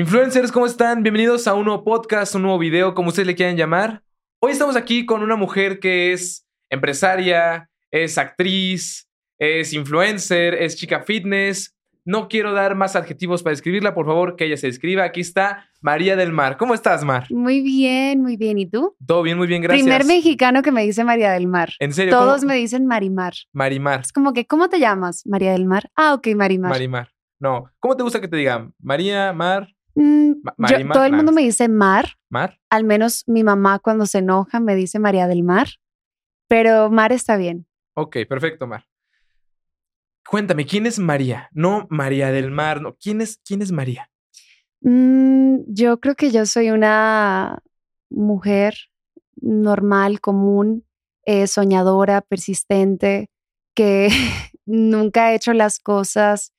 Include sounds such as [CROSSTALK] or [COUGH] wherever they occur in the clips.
Influencers, ¿cómo están? Bienvenidos a un nuevo podcast, un nuevo video, como ustedes le quieran llamar. Hoy estamos aquí con una mujer que es empresaria, es actriz, es influencer, es chica fitness. No quiero dar más adjetivos para describirla, por favor, que ella se describa. Aquí está María del Mar. ¿Cómo estás, Mar? Muy bien, muy bien. ¿Y tú? Todo bien, muy bien, gracias. Primer mexicano que me dice María del Mar. ¿En serio? Todos ¿Cómo? me dicen Marimar. Marimar. Es como que, ¿cómo te llamas? María del Mar. Ah, ok, Marimar. Marimar. No. ¿Cómo te gusta que te digan? María, Mar, Mm, yo- todo el mundo me dice Mar. Mar. Al menos mi mamá cuando se enoja me dice María del Mar. Pero Mar está bien. Ok, perfecto, Mar. Cuéntame, ¿quién es María? No María del Mar, no. ¿Quién es, quién es María? Mm, yo creo que yo soy una mujer normal, común, eh, soñadora, persistente, que [LAUGHS] nunca ha hecho las cosas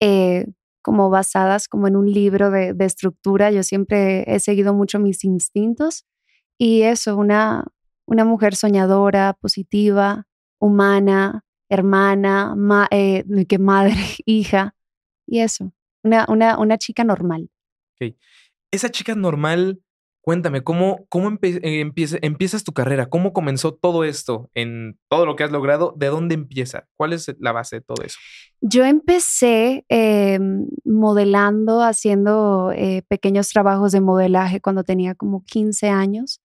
eh, como basadas como en un libro de, estructura. Yo siempre he seguido mucho mis instintos y eso, una, una mujer soñadora, positiva, humana, hermana, ma- eh, que madre, [LAUGHS] hija y eso, una, una, una chica normal. Esa chica normal, cuéntame, ¿cómo, cómo empe- eh, empieza- empiezas tu carrera? ¿Cómo comenzó todo esto en todo lo que has logrado? ¿De dónde empieza? ¿Cuál es la base de todo eso? Yo empecé eh, modelando, haciendo eh, pequeños trabajos de modelaje cuando tenía como 15 años.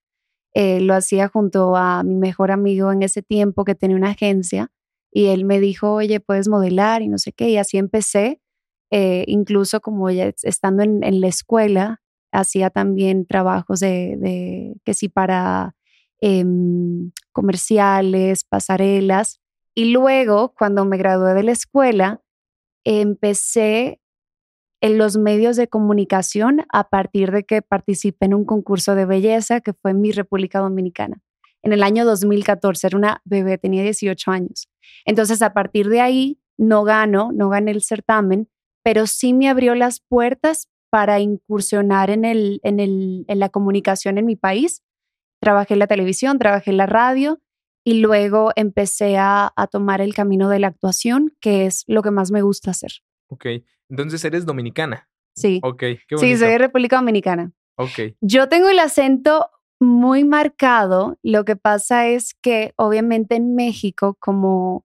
Lo hacía junto a mi mejor amigo en ese tiempo que tenía una agencia y él me dijo, oye, puedes modelar y no sé qué. Y así empecé, incluso como ya es- estando en la escuela, hacía también trabajos de, que sí para em, comerciales, pasarelas. Y luego, cuando me gradué de la escuela, empecé en los medios de comunicación a partir de que participé en un concurso de belleza que fue en mi República Dominicana. En el año 2014, era una bebé, tenía 18 años. Entonces, a partir de ahí, no gano, no gané el certamen, pero sí me abrió las puertas para incursionar en, el, en, el, en la comunicación en mi país. Trabajé en la televisión, trabajé en la radio y luego empecé a, a tomar el camino de la actuación, que es lo que más me gusta hacer. Ok, entonces eres dominicana. Sí, Ok, qué bonito. sí, soy de República Dominicana. Ok, Yo tengo el acento muy marcado. Lo que pasa es que obviamente en México, como,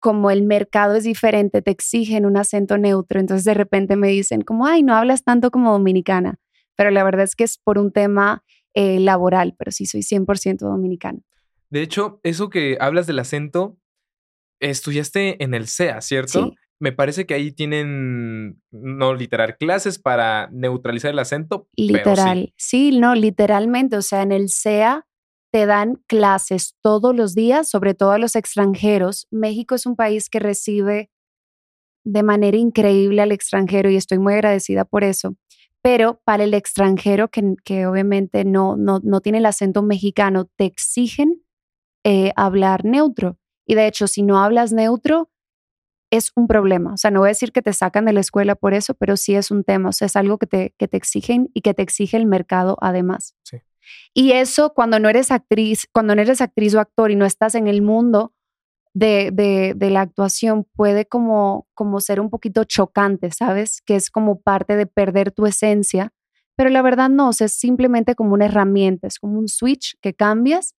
como el mercado es diferente, te exigen un acento neutro. Entonces de repente me dicen como, ay, no hablas tanto como dominicana. Pero la verdad es que es por un tema eh, laboral, pero sí soy 100% dominicana. De hecho, eso que hablas del acento, estudiaste en el CEA, ¿cierto? Sí. Me parece que ahí tienen, no literal, clases para neutralizar el acento. pero sí. Literal. sí. no, literalmente. O sea, en el CEA te dan clases todos los días, sobre todo a los extranjeros. México es un país que recibe de manera increíble al extranjero y estoy muy agradecida por eso. Pero para el extranjero que, que obviamente no, no, no tiene el acento mexicano, te exigen eh, hablar neutro. Y de hecho, si no hablas neutro, es un problema. O sea, no voy a decir que te sacan de la escuela por eso, pero sí es un tema. O sea, es algo que te, que te exigen y que te exige el mercado además. Sí. Y eso cuando no eres actriz, cuando no eres actriz o actor y no estás en el mundo de, de, la actuación, puede como, como ser un poquito chocante, ¿sabes? Que es como parte de perder tu esencia. Pero la verdad no, es simplemente como una herramienta, es como un switch que cambias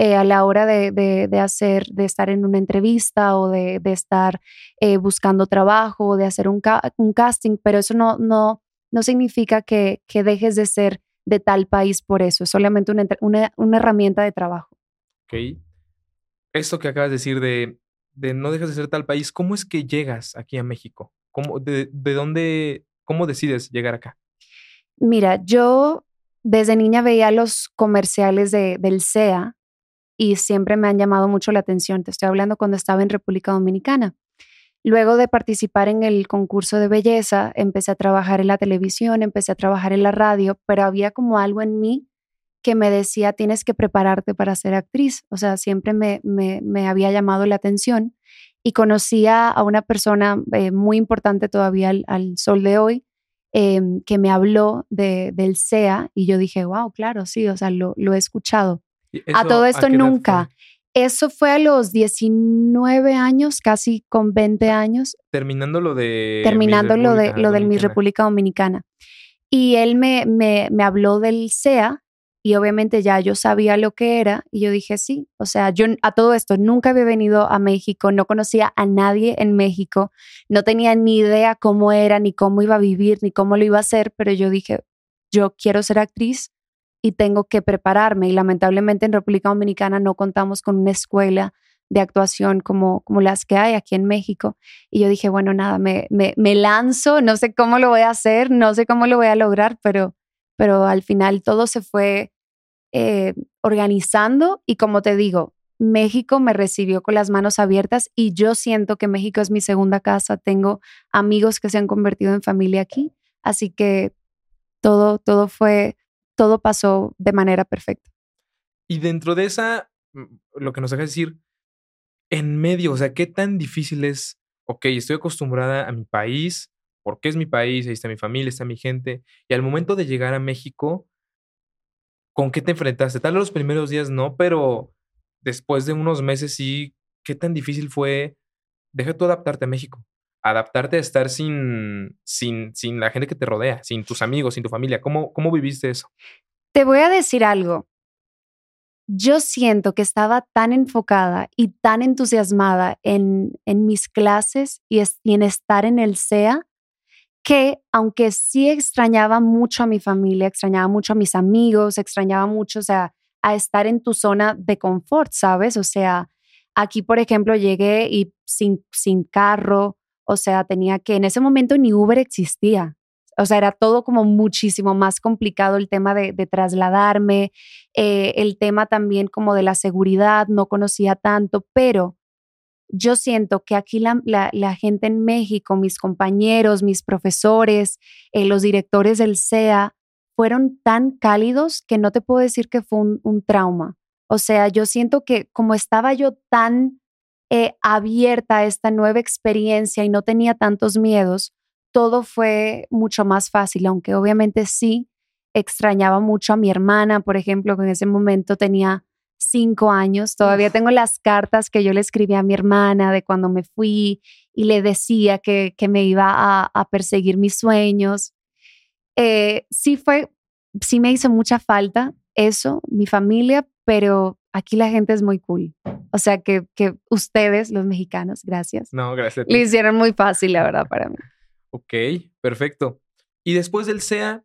eh, a la hora de, de, hacer, de estar en una entrevista o de, estar eh, buscando trabajo o de hacer un, un, casting, pero eso no, no, no significa que, que, dejes de ser de tal país por eso, es solamente una, una, una herramienta de trabajo. Ok. Esto que acabas de decir de, de, no dejas de ser tal país, ¿cómo es que llegas aquí a México? ¿Cómo, de, de dónde, cómo decides llegar acá? Mira, yo desde niña veía los comerciales de, del CEA y siempre me han llamado mucho la atención. Te estoy hablando cuando estaba en República Dominicana. Luego de participar en el concurso de belleza, empecé a trabajar en la televisión, empecé a trabajar en la radio, pero había como algo en mí que me decía, tienes que prepararte para ser actriz. O sea, siempre me, me, me había llamado la atención y conocía a una persona eh, muy importante todavía al, al sol de hoy, eh, que me habló de, del CEA y yo dije, wow, claro, sí, o sea, lo, lo he escuchado. A todo esto ¿a nunca. Eso fue a los 19 años, casi con 20 años, Terminando lo de. terminando lo, de, lo del Miss. República Dominicana. Y él me, me, me habló del SEA y obviamente ya yo sabía lo que era y yo dije sí, o sea, yo a todo esto nunca había venido a México, no conocía a nadie en México, no tenía ni idea cómo era, ni cómo iba a vivir, ni cómo lo iba a hacer, pero yo dije, yo quiero ser actriz y tengo que prepararme y lamentablemente en República Dominicana no contamos con una escuela de actuación como, como las que hay aquí en México. Y yo dije, bueno, nada, me, me, lanzo, no sé cómo lo voy a hacer, no sé cómo lo voy a lograr, pero, pero al final todo se fue eh, organizando y como te digo, México me recibió con las manos abiertas y yo siento que México es mi segunda casa. Tengo amigos que se han convertido en familia aquí, así que todo, todo fue, todo pasó de manera perfecta. Y dentro de esa, mm, lo que nos deja decir, en medio, o sea, ¿qué tan difícil es? Ok, estoy acostumbrada a mi país, porque es mi país, ahí está mi familia, está mi gente, y al momento de llegar a México, ¿con qué te enfrentaste? Tal vez los primeros días no, pero después de unos meses sí, ¿qué tan difícil fue? Deja tú adaptarte a México, adaptarte a estar sin, sin, sin la gente que te rodea, sin tus amigos, sin tu familia. ¿Cómo, ¿Cómo viviste eso? Te voy a decir algo. Yo siento que estaba tan enfocada y tan entusiasmada en, en mis clases y, en estar en el SEA que aunque sí extrañaba mucho a mi familia, extrañaba mucho a mis amigos, extrañaba mucho, o sea, a estar en tu zona de confort, ¿sabes? O sea, aquí, por ejemplo, llegué y sin, sin carro, o sea, tenía que, en ese momento ni Uber existía. O sea, era todo como muchísimo más complicado el tema de, trasladarme, eh, el tema también como de la seguridad, no conocía tanto, pero yo siento que aquí la, gente en México, mis compañeros, mis profesores, eh, los directores del SEA, fueron tan cálidos que no te puedo decir que fue un, trauma. O sea, yo siento que como estaba yo tan eh, abierta a esta nueva experiencia y no tenía tantos miedos, todo fue mucho más fácil, aunque obviamente sí extrañaba mucho a mi hermana, por ejemplo, que en ese momento tenía cinco años. Todavía tengo las cartas que yo le escribí a mi hermana de cuando me fui y le decía que, que me iba a, perseguir mis sueños. Eh, sí fue, sí me hizo mucha falta eso, mi familia, pero aquí la gente es muy cool. O sea que, que ustedes, los mexicanos, gracias. No, gracias. Le hicieron muy fácil, la verdad, para mí. Ok, perfecto. Y después del SEA,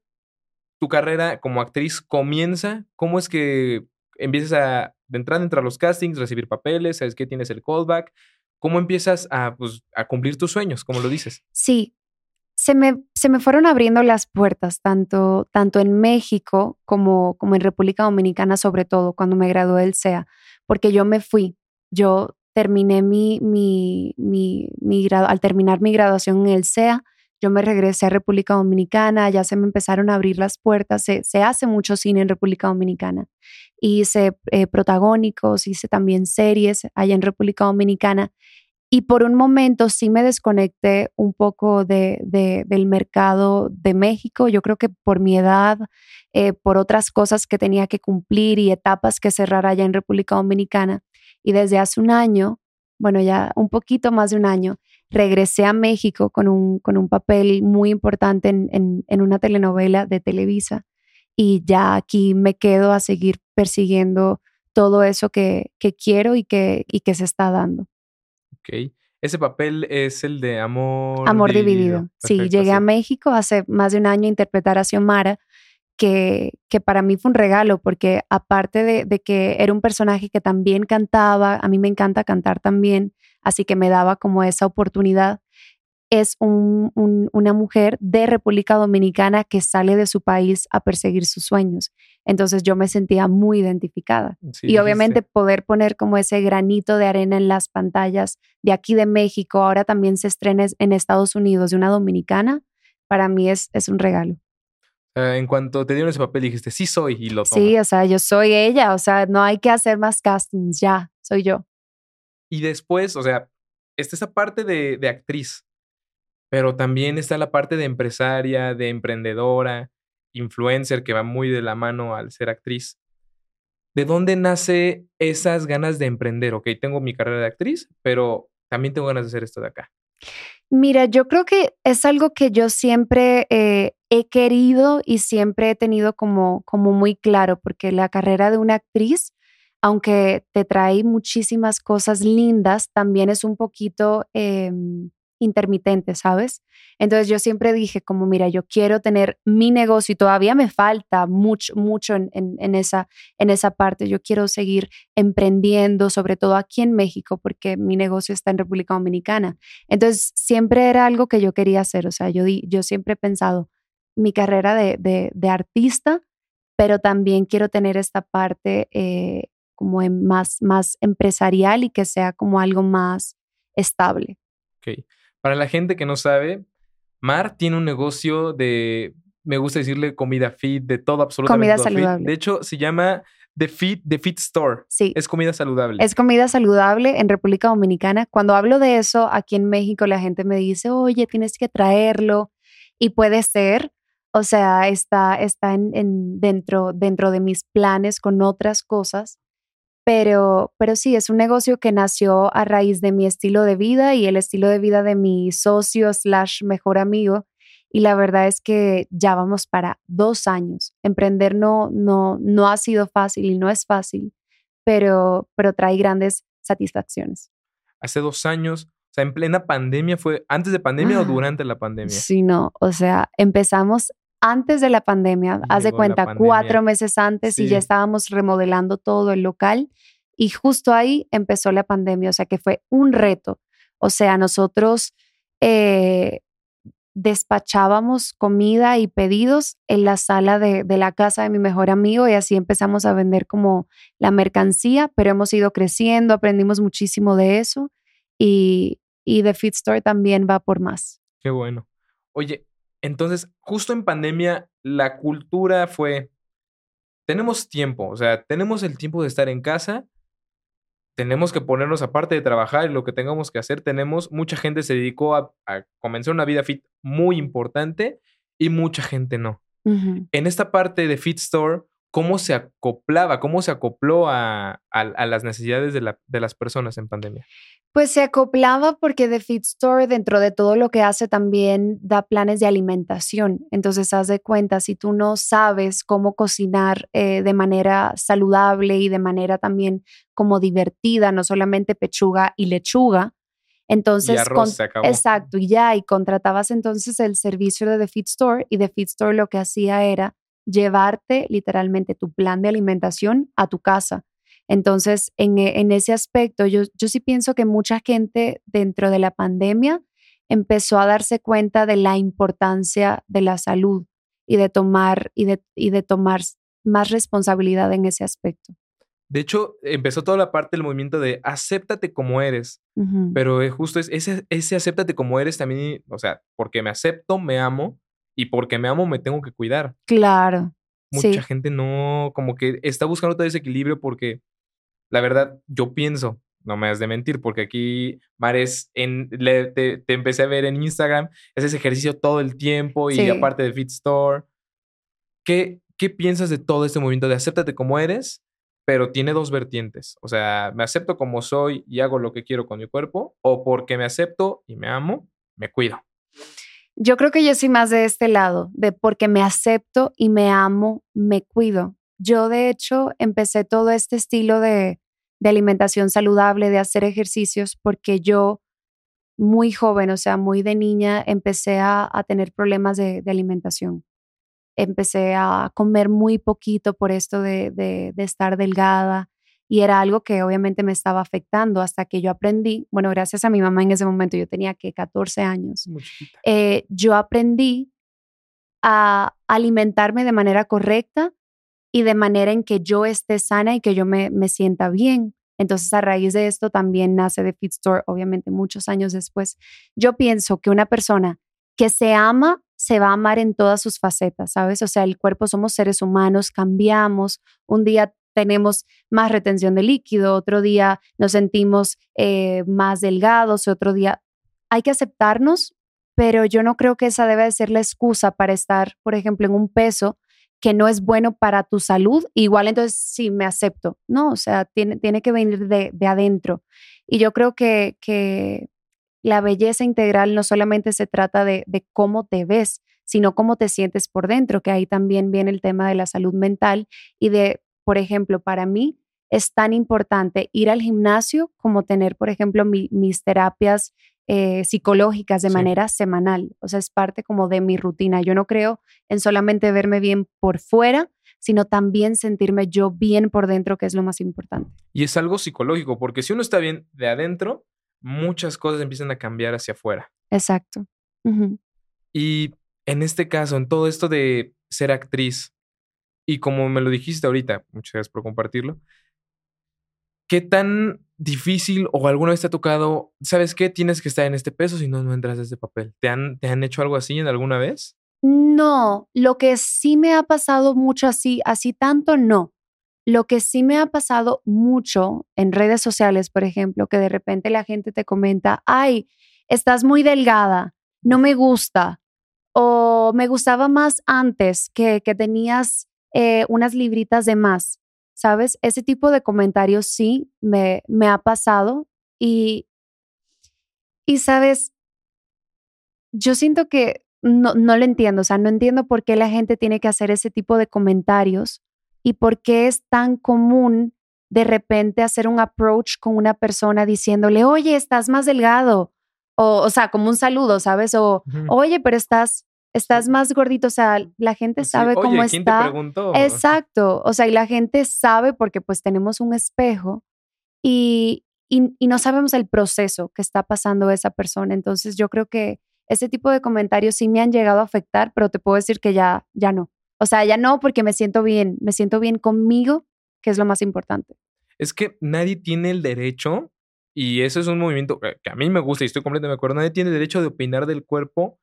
tu carrera como actriz comienza. ¿Cómo es que empiezas a, entrar a los castings, recibir papeles, sabes que tienes el callback. ¿Cómo empiezas a, pues, a cumplir tus sueños, como lo dices? Sí, se me, se me fueron abriendo las puertas, tanto, tanto en México como, como en República Dominicana, sobre todo cuando me gradué del SEA, porque yo me fui, yo terminé mi, mi, mi, mi al terminar mi graduación en el SEA, yo me regresé a República Dominicana, ya se me empezaron a abrir las puertas, se, se hace mucho cine en República Dominicana hice eh, protagónicos, hice también series allá en República Dominicana. Y por un momento sí me desconecté un poco de, del mercado de México. Yo creo que por mi edad, eh, por otras cosas que tenía que cumplir y etapas que cerrar allá en República Dominicana. Y desde hace un año, bueno, ya un poquito más de un año, regresé a México con un, con un papel muy importante en, en, en una telenovela de Televisa y ya aquí me quedo a seguir persiguiendo todo eso que, que quiero y que, y que se está dando. Ok. Ese papel es el de Amor, Amor Dividido. sí, llegué a México hace más de un año a interpretar a Xiomara, que, que para mí fue un regalo, porque aparte de, de, que era un personaje que también cantaba, a mí me encanta cantar también, así que me daba como esa oportunidad es una mujer de República Dominicana que sale de su país a perseguir sus sueños. Entonces yo me sentía muy identificada. y obviamente poder poner como ese granito de arena en las pantallas de aquí de México, ahora también se estrena en Estados Unidos de una dominicana, para mí es, es un regalo. en cuanto te dieron ese papel dijiste, sí soy y lo Sí, o sea, yo soy ella, o sea, no hay que hacer más castings, ya, soy yo. Y después, o sea, está esa parte de, de actriz, pero también está la parte de empresaria, de emprendedora, influencer, que va muy de la mano al ser actriz. ¿De dónde nace esas ganas de emprender? Ok, tengo mi carrera de actriz, pero también tengo ganas de hacer esto de acá. Mira, yo creo que es algo que yo siempre eh, he querido y siempre he tenido como, como muy claro, porque la carrera de una actriz, aunque te trae muchísimas cosas lindas, también es un poquito em, intermitente, ¿sabes? Entonces yo siempre dije como, mira, yo quiero tener mi negocio y todavía me falta mucho, mucho en, esa, en esa parte. Yo quiero seguir emprendiendo, sobre todo aquí en México, porque mi negocio está en República Dominicana. Entonces siempre era algo que yo quería hacer. O sea, yo, yo siempre he pensado mi carrera de, de, artista, pero también quiero tener esta parte eh, como más, más empresarial y que sea como algo más estable. Ok. Para la gente que no sabe, Mar tiene un negocio de, me gusta decirle comida fit, de todo absolutamente. Comida saludable. De hecho, se llama The Fit, The Fit Store. Sí. Es comida saludable. Es comida saludable en República Dominicana. Cuando hablo de eso, aquí en México la gente me dice, oye, tienes que traerlo. Y puede ser, o sea, está, está en, dentro, dentro de mis planes con otras cosas. Pero, pero sí, es un negocio que nació a raíz de mi estilo de vida y el estilo de vida de mi socio slash mejor amigo. Y la verdad es que ya vamos para dos años. Emprender no, no, no ha sido fácil y no es fácil, pero, pero trae grandes satisfacciones. Hace dos años, o sea, en plena pandemia, ¿fue antes de pandemia o ah, durante la pandemia? Sí, no, o sea, empezamos antes de la pandemia, haz de cuenta, cuatro meses antes y ya estábamos remodelando todo el local y justo ahí empezó la pandemia, o sea que fue un reto. O sea, nosotros eh, despachábamos comida y pedidos en la sala de, de, la casa de mi mejor amigo y así empezamos a vender como la mercancía, pero hemos ido creciendo, aprendimos muchísimo de eso y, y The Fit Store también va por más. Qué bueno. Oye, entonces, justo en pandemia, la cultura fue, tenemos tiempo, o sea, tenemos el tiempo de estar en casa, tenemos que ponernos aparte de trabajar y lo que tengamos que hacer, tenemos, mucha gente se dedicó a, comenzar una vida fit muy importante y mucha gente no. En esta parte de Fit Store, ¿cómo se acoplaba, cómo se acopló a, las necesidades de, de las personas en pandemia? Pues se acoplaba porque The Feed Store, dentro de todo lo que hace, también da planes de alimentación. Entonces, haz de cuenta, si tú no sabes cómo cocinar eh, de manera saludable y de manera también como divertida, no solamente pechuga y lechuga, entonces, exacto, y ya, y contratabas entonces el servicio de The Feed Store y The Feed Store lo que hacía era llevarte literalmente tu plan de alimentación a tu casa. Entonces, en, e, en ese aspecto, yo, yo sí pienso que mucha gente dentro de la pandemia empezó a darse cuenta de la importancia de la salud y de tomar, y de, y de tomar más responsabilidad en ese aspecto. De hecho, empezó toda la parte del movimiento de acéptate como eres, pero justo es ese, ese acéptate como eres también, o sea, porque me acepto, me amo y porque me amo me tengo que cuidar. Claro. Mucha gente no, como que está buscando todo ese equilibrio porque la verdad, yo pienso, no me has de mentir, porque aquí, Mares, en, te, empecé a ver en Instagram, es ese ejercicio todo el tiempo y aparte de Fit Store. ¿Qué, ¿Qué piensas de todo este movimiento de acéptate como eres, pero tiene dos vertientes? O sea, me acepto como soy y hago lo que quiero con mi cuerpo, o porque me acepto y me amo, me cuido. Yo creo que yo soy más de este lado, de porque me acepto y me amo, me cuido. Yo de hecho empecé todo este estilo de, de alimentación saludable, de hacer ejercicios, porque yo muy joven, o sea, muy de niña, empecé a, tener problemas de, alimentación. Empecé a comer muy poquito por esto de, de, estar delgada y era algo que obviamente me estaba afectando hasta que yo aprendí, bueno, gracias a mi mamá en ese momento, yo tenía que 14 años, eh, yo aprendí a alimentarme de manera correcta y de manera en que yo esté sana y que yo me, me sienta bien. Entonces, a raíz de esto también nace The Fit Store, obviamente muchos años después. Yo pienso que una persona que se ama, se va a amar en todas sus facetas, ¿sabes? O sea, el cuerpo somos seres humanos, cambiamos. Un día tenemos más retención de líquido, otro día nos sentimos eh, más delgados, otro día hay que aceptarnos, pero yo no creo que esa debe ser la excusa para estar, por ejemplo, en un peso que no es bueno para tu salud, igual entonces sí me acepto, ¿no? O sea, tiene, tiene que venir de, de adentro. Y yo creo que, que, la belleza integral no solamente se trata de, de, cómo te ves, sino cómo te sientes por dentro, que ahí también viene el tema de la salud mental y de, por ejemplo, para mí es tan importante ir al gimnasio como tener, por ejemplo, mis terapias eh, psicológicas de manera semanal. O sea, es parte como de mi rutina. Yo no creo en solamente verme bien por fuera, sino también sentirme yo bien por dentro, que es lo más importante. Y es algo psicológico, porque si uno está bien de adentro, muchas cosas empiezan a cambiar hacia afuera. Exacto. Y en este caso, en todo esto de ser actriz, y como me lo dijiste ahorita, muchas gracias por compartirlo, ¿qué tan difícil o alguna vez te ha tocado, sabes qué, tienes que estar en este peso si no, no entras a este papel? ¿Te han, ¿Te han hecho algo así en alguna vez? No, lo que sí me ha pasado mucho así, así tanto no. Lo que sí me ha pasado mucho en redes sociales, por ejemplo, que de repente la gente te comenta, ay, estás muy delgada, no me gusta, o me gustaba más antes que, que tenías eh, unas libritas de más, ¿sabes? Ese tipo de comentarios sí me, me ha pasado y, y, ¿sabes? Yo siento que no, no lo entiendo, o sea, no entiendo por qué la gente tiene que hacer ese tipo de comentarios y por qué es tan común de repente hacer un approach con una persona diciéndole, oye, estás más delgado, o, o sea, como un saludo, ¿sabes? O, oye, pero estás, estás más gordito, o sea, la gente pues sabe cómo ¿quién está. Te preguntó? Exacto, o sea, y la gente sabe porque pues tenemos un espejo y, y, y no sabemos el proceso que está pasando esa persona. Entonces yo creo que ese tipo de comentarios sí me han llegado a afectar, pero te puedo decir que ya, ya no. O sea, ya no porque me siento bien, me siento bien conmigo, que es lo más importante. Es que nadie tiene el derecho, y eso es un movimiento que a mí me gusta y estoy completamente de acuerdo, nadie tiene el derecho de opinar del cuerpo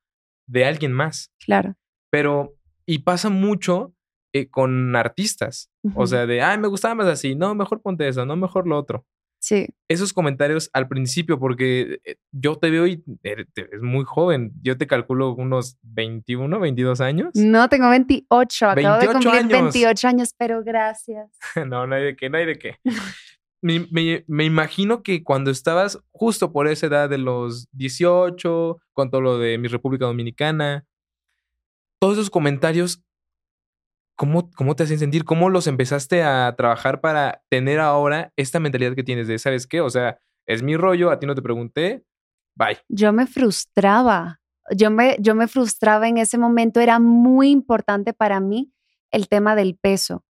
de alguien más. Claro. Pero, y pasa mucho eh, con artistas, o sea, de, ay, me gustaba más así, no, mejor ponte eso, no, mejor lo otro. Sí. Esos comentarios al principio, porque eh, yo te veo y eres muy joven. Yo te calculo unos 21, 22 años. No, tengo 28. Acabo de cumplir 28 años, pero gracias. [LAUGHS] no, no hay de qué, no hay de qué. [LAUGHS] me, imagino que cuando estabas justo por esa edad de los 18, con todo lo de mi República Dominicana, todos esos comentarios ¿Cómo, ¿Cómo te hacen sentir? ¿Cómo los empezaste a trabajar para tener ahora esta mentalidad que tienes de, ¿sabes qué? O sea, es mi rollo, a ti no te pregunté, bye. Yo me frustraba, yo me, yo me frustraba en ese momento, era muy importante para mí el tema del peso.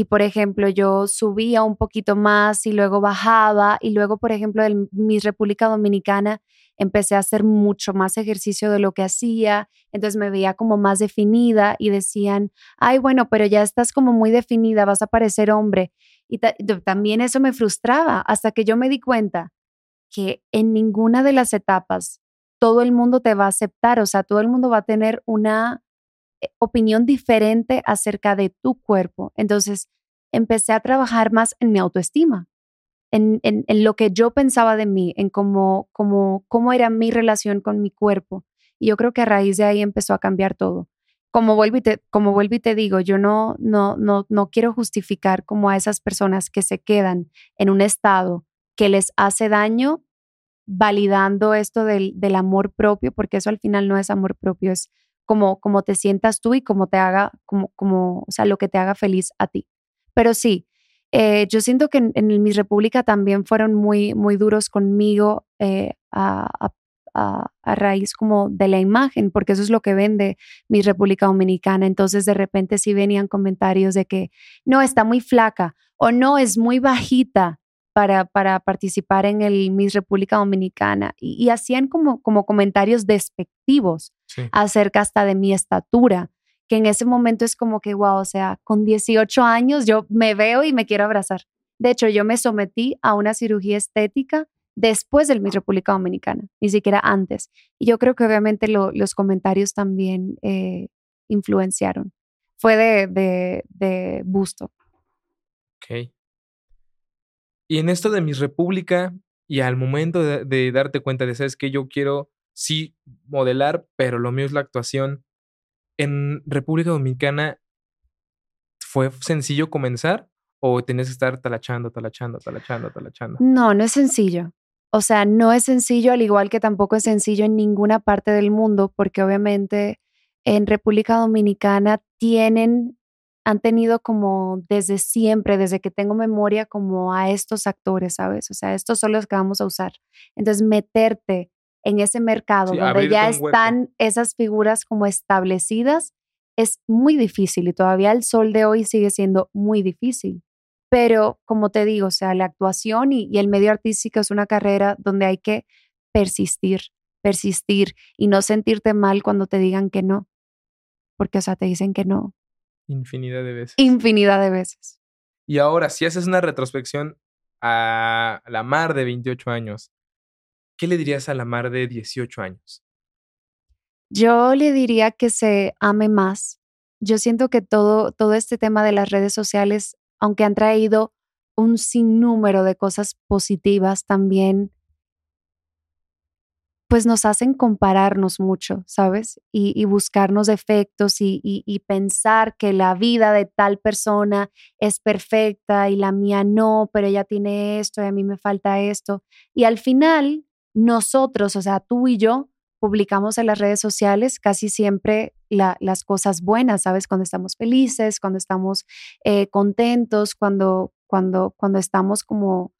Y por ejemplo, yo subía un poquito más y luego bajaba y luego, por ejemplo, en mi República Dominicana empecé a hacer mucho más ejercicio de lo que hacía, entonces me veía como más definida y decían, ay, bueno, pero ya estás como muy definida, vas a parecer hombre. Y también eso me frustraba hasta que yo me di cuenta que en ninguna de las etapas todo el mundo te va a aceptar, o sea, todo el mundo va a tener una opinión diferente acerca de tu cuerpo. Entonces, empecé a trabajar más en mi autoestima en, lo que yo pensaba de mí, en cómo, cómo, cómo era mi relación con mi cuerpo. Y yo creo que a raíz de ahí empezó a cambiar todo. Como vuelvo y te, como vuelvo y te digo, yo no, no, no, no quiero justificar como a esas personas que se quedan en un estado que les hace daño validando esto del, del amor propio, porque eso al final no es amor propio, es como, como te sientas tú y como te haga, como, como, o sea, lo que te haga feliz a ti. Pero sí, eh, yo siento que en, en, mi república también fueron muy, muy duros conmigo eh, a, raíz como de la imagen, porque eso es lo que vende mi República Dominicana. Entonces de repente sí venían comentarios de que no, está muy flaca o no, es muy bajita para, para participar en el Miss República Dominicana. Y, y hacían como, como comentarios despectivos acerca hasta de mi estatura que en ese momento es como que, wow, o sea, con 18 años yo me veo y me quiero abrazar. De hecho, yo me sometí a una cirugía estética después del Miss República Dominicana, ni siquiera antes. Y yo creo que obviamente los comentarios también eh, influenciaron. Fue de, de, de busto. Ok. Y en esto de Miss República y al momento de, de darte cuenta de, sabes que yo quiero sí modelar, pero lo mío es la actuación, en República Dominicana, ¿fue sencillo comenzar o tenías que estar talachando, talachando, talachando, talachando? No, no es sencillo. O sea, no es sencillo, al igual que tampoco es sencillo en ninguna parte del mundo, porque obviamente en República Dominicana tienen, han tenido como desde siempre, desde que tengo memoria, como a estos actores, ¿sabes? O sea, estos son los que vamos a usar. Entonces, meterte en ese mercado donde ya están esas figuras como establecidas es muy difícil y todavía el sol de hoy sigue siendo muy difícil. Pero como te digo, o sea, la actuación y, el medio artístico es una carrera donde hay que persistir, persistir y no sentirte mal cuando te digan que no. Porque, o sea, te dicen que no. Infinidad de veces. Infinidad de veces. Y ahora, si haces una retrospección a la Mar de 28 años, ¿qué le dirías a la Mar de 18 años? Yo le diría que se ame más. Yo siento que todo, todo este tema de las redes sociales, aunque han traído un sinnúmero de cosas positivas, también pues nos hacen compararnos mucho, ¿sabes? Y, buscarnos defectos y, y, pensar que la vida de tal persona es perfecta y la mía no, pero ella tiene esto y a mí me falta esto. Y al final, nosotros, o sea, tú y yo, publicamos en las redes sociales casi siempre las cosas buenas, ¿sabes? Cuando estamos felices, cuando estamos eh, contentos, cuando, cuando, cuando estamos como,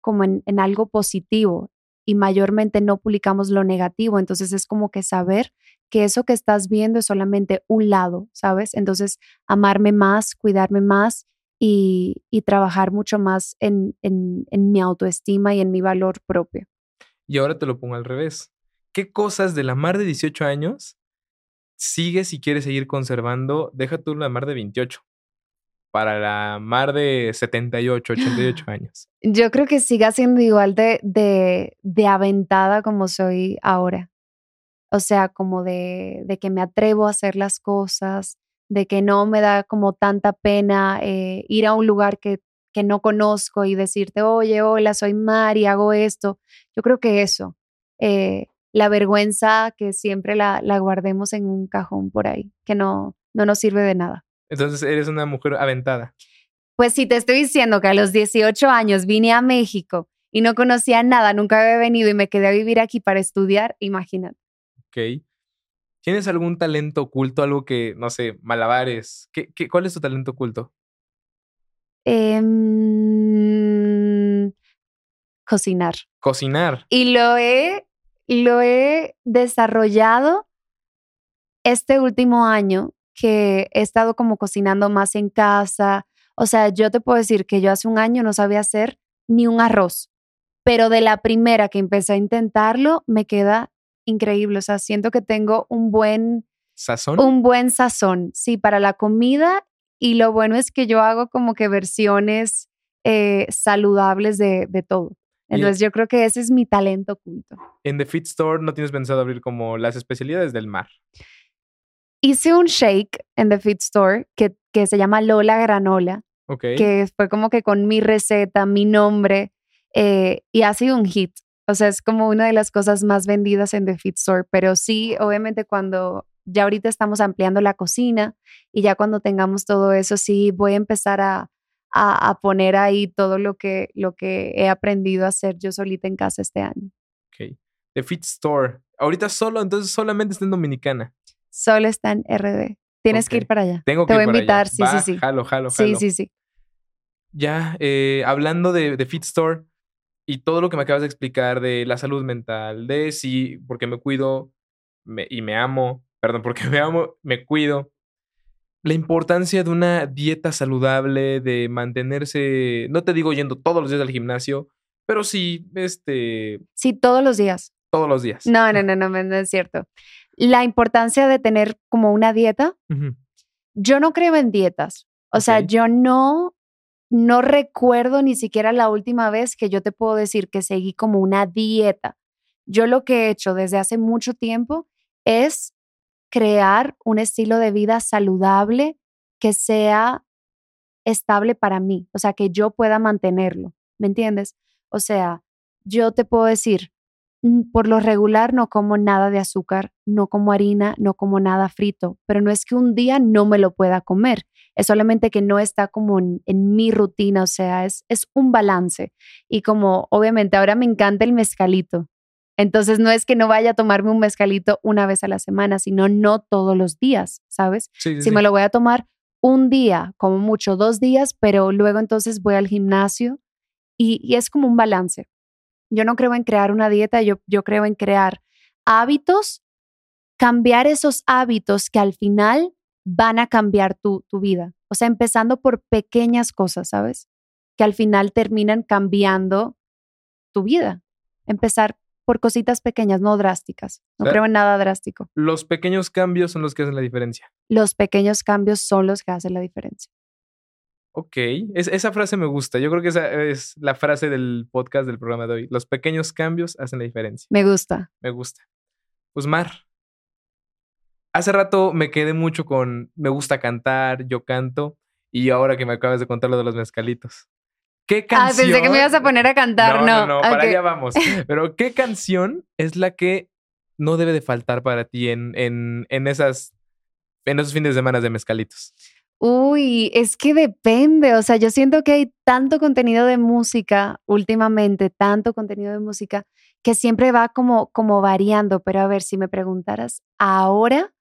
como en, en algo positivo y mayormente no publicamos lo negativo. Entonces es como que saber que eso que estás viendo es solamente un lado, ¿sabes? Entonces amarme más, cuidarme más y, y trabajar mucho más en, en, en mi autoestima y en mi valor propio. Y ahora te lo pongo al revés. ¿qué cosas de la mar de 18 años sigues y quieres seguir conservando? Deja tú la mar de 28 para la mar de 78, 88 [GASPS] años. Yo creo que siga siendo igual de, de, de aventada como soy ahora. O sea, como de, de, que me atrevo a hacer las cosas, de que no me da como tanta pena eh, ir a un lugar que, que no conozco y decirte, oye, hola, soy Mari, hago esto. Yo creo que eso. Eh, la vergüenza que siempre la, la guardemos en un cajón por ahí, que no, no nos sirve de nada. Entonces eres una mujer aventada. Pues si te estoy diciendo que a los 18 años vine a México y no conocía nada, nunca había venido y me quedé a vivir aquí para estudiar, imagínate. Ok. ¿Tienes algún talento oculto, algo que, no sé, malabares? ¿Qué, qué, cuál es tu talento oculto? Em, cocinar. Cocinar. Y lo he lo he desarrollado este último año que he estado como cocinando más en casa. O sea, yo te puedo decir que yo hace un año no sabía hacer ni un arroz, pero de la primera que empecé a intentarlo me queda increíble. O sea, siento que tengo un buen sazón. Un buen sazón, sí, para la comida. Y lo bueno es que yo hago como que versiones eh, saludables de, de todo. Entonces yo creo que ese es mi talento oculto. En The Fit Store no tienes pensado abrir como las especialidades del mar. Hice un shake en The Fit Store que, que se llama Lola Granola, okay. que fue como que con mi receta, mi nombre, eh, y ha sido un hit. O sea, es como una de las cosas más vendidas en The Fit Store, pero sí, obviamente cuando ya ahorita estamos ampliando la cocina y ya cuando tengamos todo eso, sí, voy a empezar a, a, poner ahí todo lo que, lo que he aprendido a hacer yo solita en casa este año. Ok. The Fit Store. Ahorita solo, entonces solamente está en Dominicana. Solo está en RD. Tienes que ir para allá. Tengo que Te voy a invitar, sí, sí, sí. Jalo, jalo, jalo. Sí, sí, sí. Ya, eh, hablando de, de Fit Store y todo lo que me acabas de explicar de la salud mental, de si, porque me cuido y me amo, perdón, porque [LAUGHS] me amo, me cuido, la importancia de una dieta saludable, de mantenerse, no te digo yendo todos los días al gimnasio, pero sí, este... Sí, todos los días. Todos los días. No, no, no, no, no es cierto. La importancia de tener como una dieta. Yo no creo en dietas. O sea, yo no, no recuerdo ni siquiera la última vez que yo te puedo decir que seguí como una dieta. Yo lo que he hecho desde hace mucho tiempo es crear un estilo de vida saludable que sea estable para mí, o sea, que yo pueda mantenerlo, ¿me entiendes? O sea, yo te puedo decir, por lo regular no como nada de azúcar, no como harina, no como nada frito, pero no es que un día no me lo pueda comer, es solamente que no está como en, en mi rutina, o sea, es, es un balance. Y como obviamente ahora me encanta el mezcalito, Entonces no es que no vaya a tomarme un mezcalito una vez a la semana, sino no todos los días, ¿sabes? Sí, Si sí. me lo voy a tomar un día, como mucho dos días, pero luego entonces voy al gimnasio y, y es como un balance. Yo no creo en crear una dieta, yo, yo creo en crear hábitos, cambiar esos hábitos que al final van a cambiar tu, tu vida. O sea, empezando por pequeñas cosas, ¿sabes? Que al final terminan cambiando tu vida. Empezar por cositas pequeñas, no drásticas. No creo en nada drástico. Los pequeños cambios son los que hacen la diferencia. Los pequeños cambios son los que hacen la diferencia. Ok, es- esa frase me gusta. Yo creo que esa es la frase del podcast del programa de hoy. Los pequeños cambios hacen la diferencia. Me gusta. Me gusta. Pues Mar, hace rato me quedé mucho con me gusta cantar, yo canto, y ahora que me acabas de contar lo de los mezcalitos. ¿Qué Ah, canción? pensé que me ibas a poner a cantar, No, no. no, no, para allá vamos. [LAUGHS] Pero ¿qué canción es la que no debe de faltar para ti en, en, en esas en esos fines de semana de mezcalitos? Uy, es que depende, o sea, yo siento que hay tanto contenido de música últimamente, tanto contenido de música, que siempre va como, como variando, pero a ver, si me preguntaras ahora,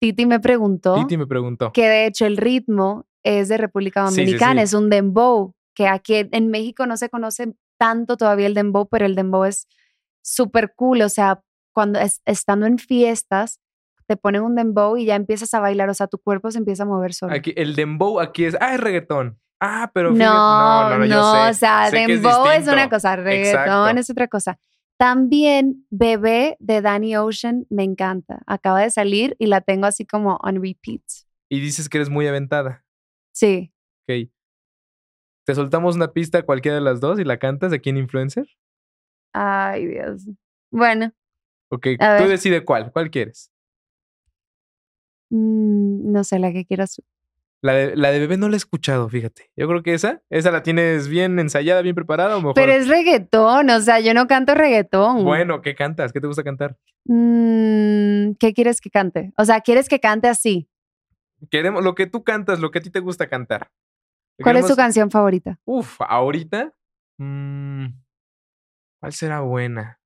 Titi me preguntó Titi me preguntó. que de hecho el ritmo es de República Sí, sí, Dominicana, sí. es un dembow, que aquí en México no se conoce tanto todavía el dembow, pero el dembow es súper cool, o sea, cuando es- estando en fiestas, te ponen un dembow y ya empiezas a bailar, o sea, tu cuerpo se empieza a mover solo. Aquí, el dembow aquí es, ah, es reggaetón. Ah, pero fíjate- No, no, yo sé, o sea, sé es dembow es, distinto. una cosa, reggaetón Exacto. es otra cosa. También Bebé de Danny Ocean me encanta. Acaba de salir y la tengo así como on repeat. Y dices que eres muy aventada. Sí. Ok. ¿Te soltamos una pista cualquiera de las dos y la cantas aquí en Influencer? Ay, Dios. Bueno, Ok, A tú ver. decide cuál. ¿Cuál quieres? mm, no sé la que quieras. tú. La de, la de bebé no la he escuchado, fíjate. Yo creo que esa, esa la tienes bien ensayada, bien preparada o mejor. Pero es reggaetón, o sea, yo no canto reggaetón. Bueno, ¿qué cantas? ¿Qué te gusta cantar? Mm, ¿Qué quieres que cante? O sea, ¿quieres que cante así? Queremos lo que tú cantas, lo que a ti te gusta cantar. ¿Cuál es tu canción favorita? Uf, ahorita. mm, ¿Cuál será buena?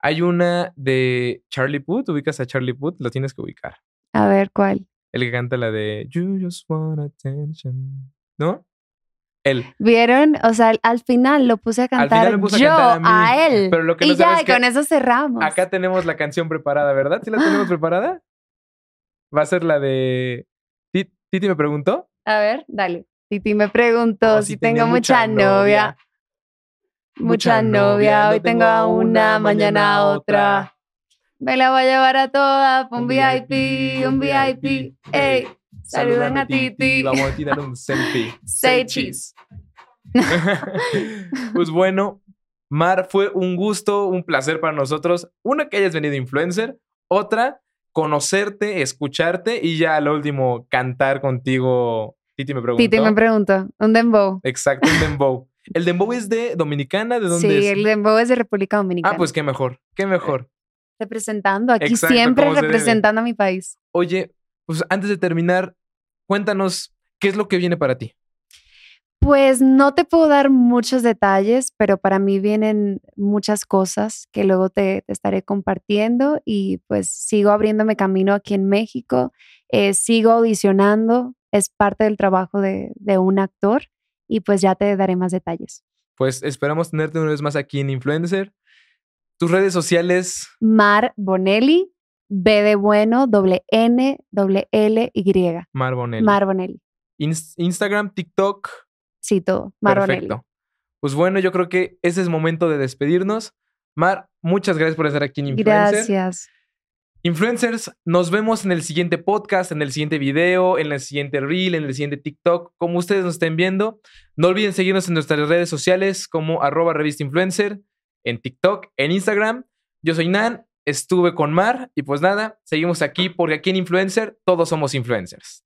Hay una de Charlie Puth. ¿Ubicas a Charlie Puth? Lo tienes que ubicar. A ver, ¿cuál? El que canta la de You just want attention. ¿No? Él. ¿Vieron? O sea, al, al final lo puse a Al cantar final me puse a yo cantar a mí. a él. Pero lo que y no ya, que con eso cerramos. Acá tenemos la canción preparada, ¿verdad? ¿Sí la [GASPS] tenemos preparada? Va a ser la de. Ti- Titi me preguntó. A ver, dale. Titi me preguntó Oh, si tengo mucha novia. Mucha novia, hoy tengo a una, mañana a otra. Me la voy a llevar a todas, un VIP, un VIP. Ey, saluden a Titi. Vamos a tirar un selfie. [LAUGHS] Say cheese. [LAUGHS] pues bueno, Mar, fue un gusto, un placer para nosotros. Una, que hayas venido influencer. Otra, conocerte, escucharte y ya al último, cantar contigo. Titi me preguntó. Titi me preguntó, un dembow. Exacto, un dembow. ¿El dembow es de Dominicana? ¿De dónde Sí, es? el dembow es de República Dominicana. Ah, pues qué mejor, qué mejor. Representando, aquí Exacto, siempre representando a mi país. Oye, pues antes de terminar, cuéntanos qué es lo que viene para ti. Pues no te puedo dar muchos detalles, pero para mí vienen muchas cosas que luego te, te estaré compartiendo y pues sigo abriéndome camino aquí en México, eh, sigo audicionando, es parte del trabajo de, de un actor y pues ya te daré más detalles. Pues esperamos tenerte una vez más aquí en Influencer. Tus redes sociales, Mar Bonelli, B de bueno, doble N, doble L, Y. Mar Bonelli. Mar Bonelli. Ins- Instagram, TikTok. Sí, todo. Mar Bonelli. Perfecto. Pues bueno, yo creo que ese es momento de despedirnos. Mar, muchas gracias por estar aquí en Influencer. Gracias. Influencers, nos vemos en el siguiente podcast, en el siguiente video, en el siguiente reel, en el siguiente TikTok, como ustedes nos estén viendo. No olviden seguirnos en nuestras redes sociales como arroba revista influencer, en TikTok, en Instagram. Yo soy Nan, estuve con Mar y pues nada, seguimos aquí porque aquí en Influencer todos somos influencers.